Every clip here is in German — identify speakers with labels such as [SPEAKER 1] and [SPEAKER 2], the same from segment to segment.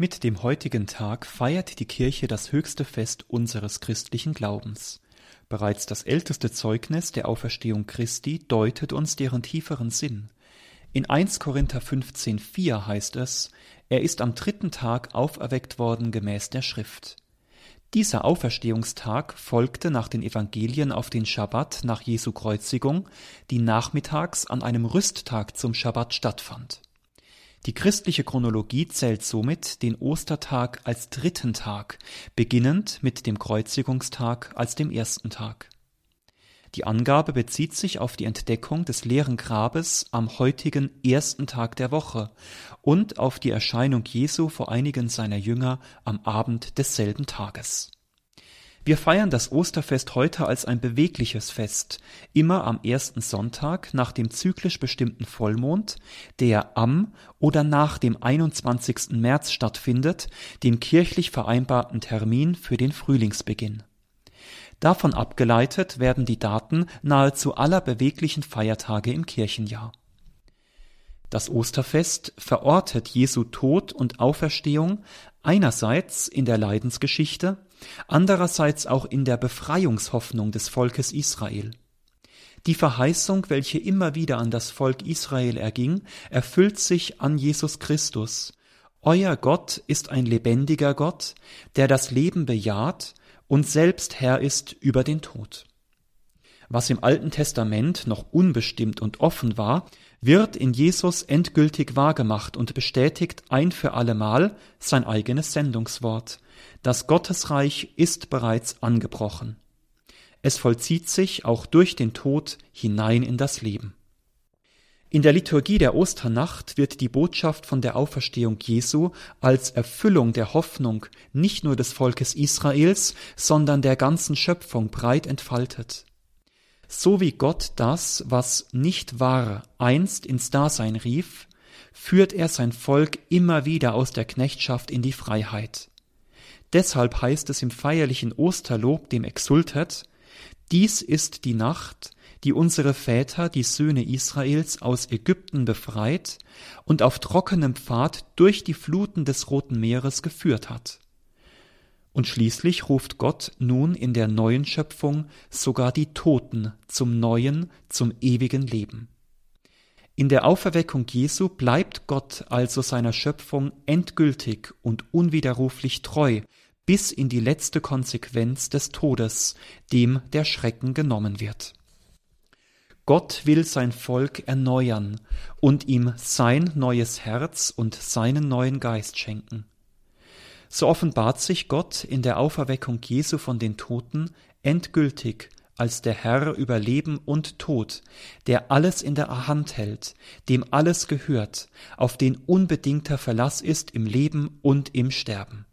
[SPEAKER 1] Mit dem heutigen Tag feiert die Kirche das höchste Fest unseres christlichen Glaubens. Bereits das älteste Zeugnis der Auferstehung Christi deutet uns deren tieferen Sinn. In 1 Korinther 15,4 heißt es, er ist am dritten Tag auferweckt worden gemäß der Schrift. Dieser Auferstehungstag folgte nach den Evangelien auf den Schabbat nach Jesu Kreuzigung, die nachmittags an einem Rüsttag zum Schabbat stattfand die christliche Chronologie zählt somit den Ostertag als dritten Tag, beginnend mit dem Kreuzigungstag als dem ersten Tag. Die Angabe bezieht sich auf die Entdeckung des leeren Grabes am heutigen ersten Tag der Woche und auf die Erscheinung Jesu vor einigen seiner Jünger am Abend desselben Tages wir feiern das Osterfest heute als ein bewegliches Fest, immer am ersten Sonntag nach dem zyklisch bestimmten Vollmond, der am oder nach dem 21. März stattfindet, dem kirchlich vereinbarten Termin für den Frühlingsbeginn. Davon abgeleitet werden die Daten nahezu aller beweglichen Feiertage im Kirchenjahr. Das Osterfest verortet Jesu Tod und Auferstehung einerseits in der Leidensgeschichte andererseits auch in der Befreiungshoffnung des Volkes Israel. Die Verheißung, welche immer wieder an das Volk Israel erging, erfüllt sich an Jesus Christus. Euer Gott ist ein lebendiger Gott, der das Leben bejaht und selbst Herr ist über den Tod. Was im Alten Testament noch unbestimmt und offen war, wird in Jesus endgültig wahrgemacht und bestätigt ein für allemal sein eigenes Sendungswort. Das Gottesreich ist bereits angebrochen. Es vollzieht sich auch durch den Tod hinein in das Leben. In der Liturgie der Osternacht wird die Botschaft von der Auferstehung Jesu als Erfüllung der Hoffnung nicht nur des Volkes Israels, sondern der ganzen Schöpfung breit entfaltet. So wie Gott das, was nicht war, einst ins Dasein rief, führt er sein Volk immer wieder aus der Knechtschaft in die Freiheit. Deshalb heißt es im feierlichen Osterlob dem Exultet, dies ist die Nacht, die unsere Väter, die Söhne Israels, aus Ägypten befreit und auf trockenem Pfad durch die Fluten des Roten Meeres geführt hat. Und schließlich ruft Gott nun in der neuen Schöpfung sogar die Toten zum neuen, zum ewigen Leben. In der Auferweckung Jesu bleibt Gott also seiner Schöpfung endgültig und unwiderruflich treu bis in die letzte Konsequenz des Todes, dem der Schrecken genommen wird. Gott will sein Volk erneuern und ihm sein neues Herz und seinen neuen Geist schenken. So offenbart sich Gott in der Auferweckung Jesu von den Toten endgültig als der Herr über Leben und Tod, der alles in der Hand hält, dem alles gehört, auf den unbedingter Verlass ist im Leben und im Sterben.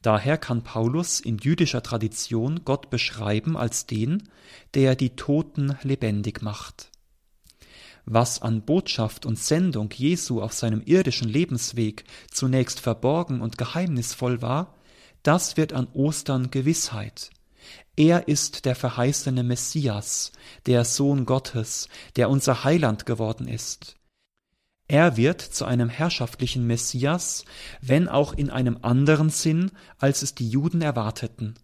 [SPEAKER 1] Daher kann Paulus in jüdischer Tradition Gott beschreiben als den, der die Toten lebendig macht was an Botschaft und Sendung Jesu auf seinem irdischen Lebensweg zunächst verborgen und geheimnisvoll war, das wird an Ostern Gewissheit. Er ist der verheißene Messias, der Sohn Gottes, der unser Heiland geworden ist. Er wird zu einem herrschaftlichen Messias, wenn auch in einem anderen Sinn, als es die Juden erwarteten.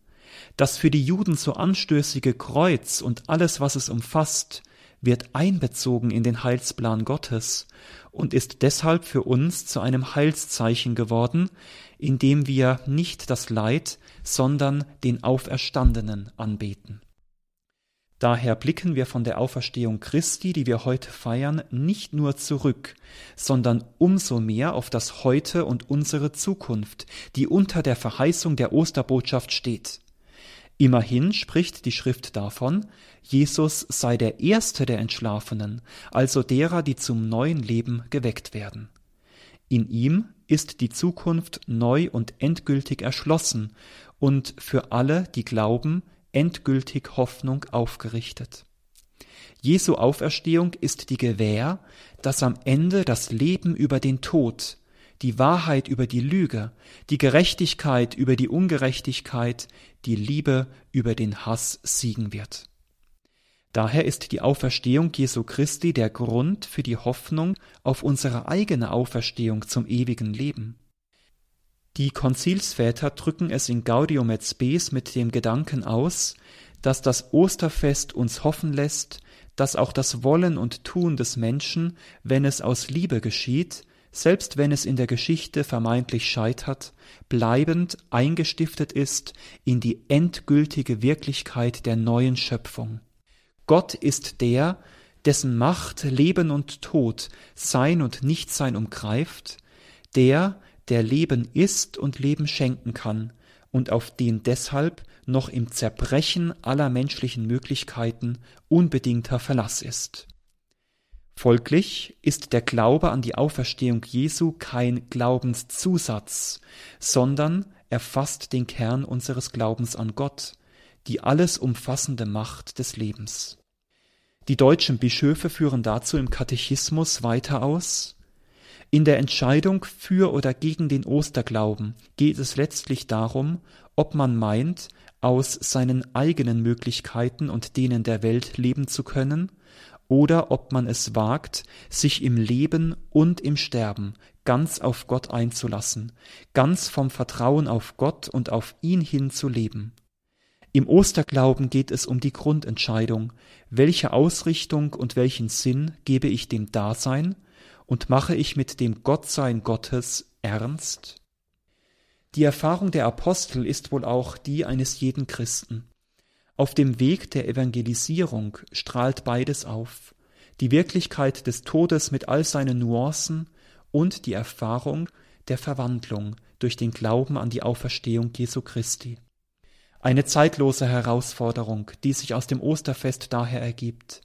[SPEAKER 1] Das für die Juden so anstößige Kreuz und alles, was es umfasst, wird einbezogen in den Heilsplan Gottes und ist deshalb für uns zu einem Heilszeichen geworden, indem wir nicht das Leid, sondern den Auferstandenen anbeten. Daher blicken wir von der Auferstehung Christi, die wir heute feiern, nicht nur zurück, sondern umso mehr auf das Heute und unsere Zukunft, die unter der Verheißung der Osterbotschaft steht. Immerhin spricht die Schrift davon, Jesus sei der Erste der Entschlafenen, also derer, die zum neuen Leben geweckt werden. In ihm ist die Zukunft neu und endgültig erschlossen und für alle, die glauben, endgültig Hoffnung aufgerichtet. Jesu Auferstehung ist die Gewähr, dass am Ende das Leben über den Tod, die Wahrheit über die Lüge, die Gerechtigkeit über die Ungerechtigkeit, die Liebe über den Hass siegen wird. Daher ist die Auferstehung Jesu Christi der Grund für die Hoffnung auf unsere eigene Auferstehung zum ewigen Leben. Die Konzilsväter drücken es in Gaudium et Spes mit dem Gedanken aus, dass das Osterfest uns hoffen lässt, dass auch das Wollen und Tun des Menschen, wenn es aus Liebe geschieht, selbst wenn es in der Geschichte vermeintlich scheitert, bleibend eingestiftet ist in die endgültige Wirklichkeit der neuen Schöpfung. Gott ist der, dessen Macht Leben und Tod, Sein und Nichtsein umgreift, der, der Leben ist und Leben schenken kann und auf den deshalb noch im Zerbrechen aller menschlichen Möglichkeiten unbedingter Verlass ist. Folglich ist der Glaube an die Auferstehung Jesu kein Glaubenszusatz, sondern erfasst den Kern unseres Glaubens an Gott, die alles umfassende Macht des Lebens. Die deutschen Bischöfe führen dazu im Katechismus weiter aus in der Entscheidung für oder gegen den Osterglauben geht es letztlich darum, ob man meint, aus seinen eigenen Möglichkeiten und denen der Welt leben zu können, oder ob man es wagt, sich im Leben und im Sterben ganz auf Gott einzulassen, ganz vom Vertrauen auf Gott und auf ihn hin zu leben. Im Osterglauben geht es um die Grundentscheidung, welche Ausrichtung und welchen Sinn gebe ich dem Dasein und mache ich mit dem Gottsein Gottes ernst? Die Erfahrung der Apostel ist wohl auch die eines jeden Christen. Auf dem Weg der Evangelisierung strahlt beides auf, die Wirklichkeit des Todes mit all seinen Nuancen und die Erfahrung der Verwandlung durch den Glauben an die Auferstehung Jesu Christi. Eine zeitlose Herausforderung, die sich aus dem Osterfest daher ergibt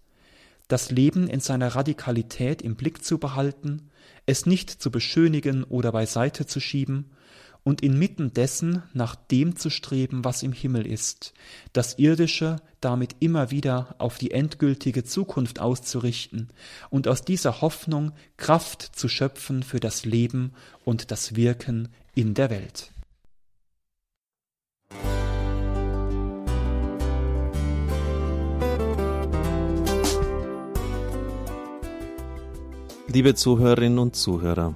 [SPEAKER 1] das Leben in seiner Radikalität im Blick zu behalten, es nicht zu beschönigen oder beiseite zu schieben und inmitten dessen nach dem zu streben, was im Himmel ist, das Irdische damit immer wieder auf die endgültige Zukunft auszurichten und aus dieser Hoffnung Kraft zu schöpfen für das Leben und das Wirken in der Welt.
[SPEAKER 2] Liebe Zuhörerinnen und Zuhörer,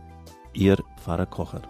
[SPEAKER 2] Ihr Pfarrer Kocher.